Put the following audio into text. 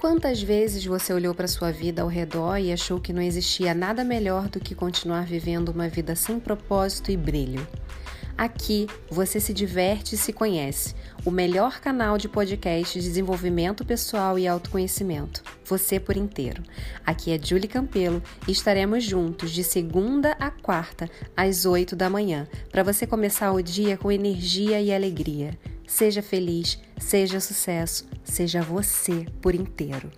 Quantas vezes você olhou para sua vida ao redor e achou que não existia nada melhor do que continuar vivendo uma vida sem propósito e brilho? Aqui você se diverte e se conhece. O melhor canal de podcast de desenvolvimento pessoal e autoconhecimento. Você por inteiro. Aqui é Julie Campelo e estaremos juntos de segunda a quarta, às 8 da manhã, para você começar o dia com energia e alegria. Seja feliz, seja sucesso, seja você por inteiro.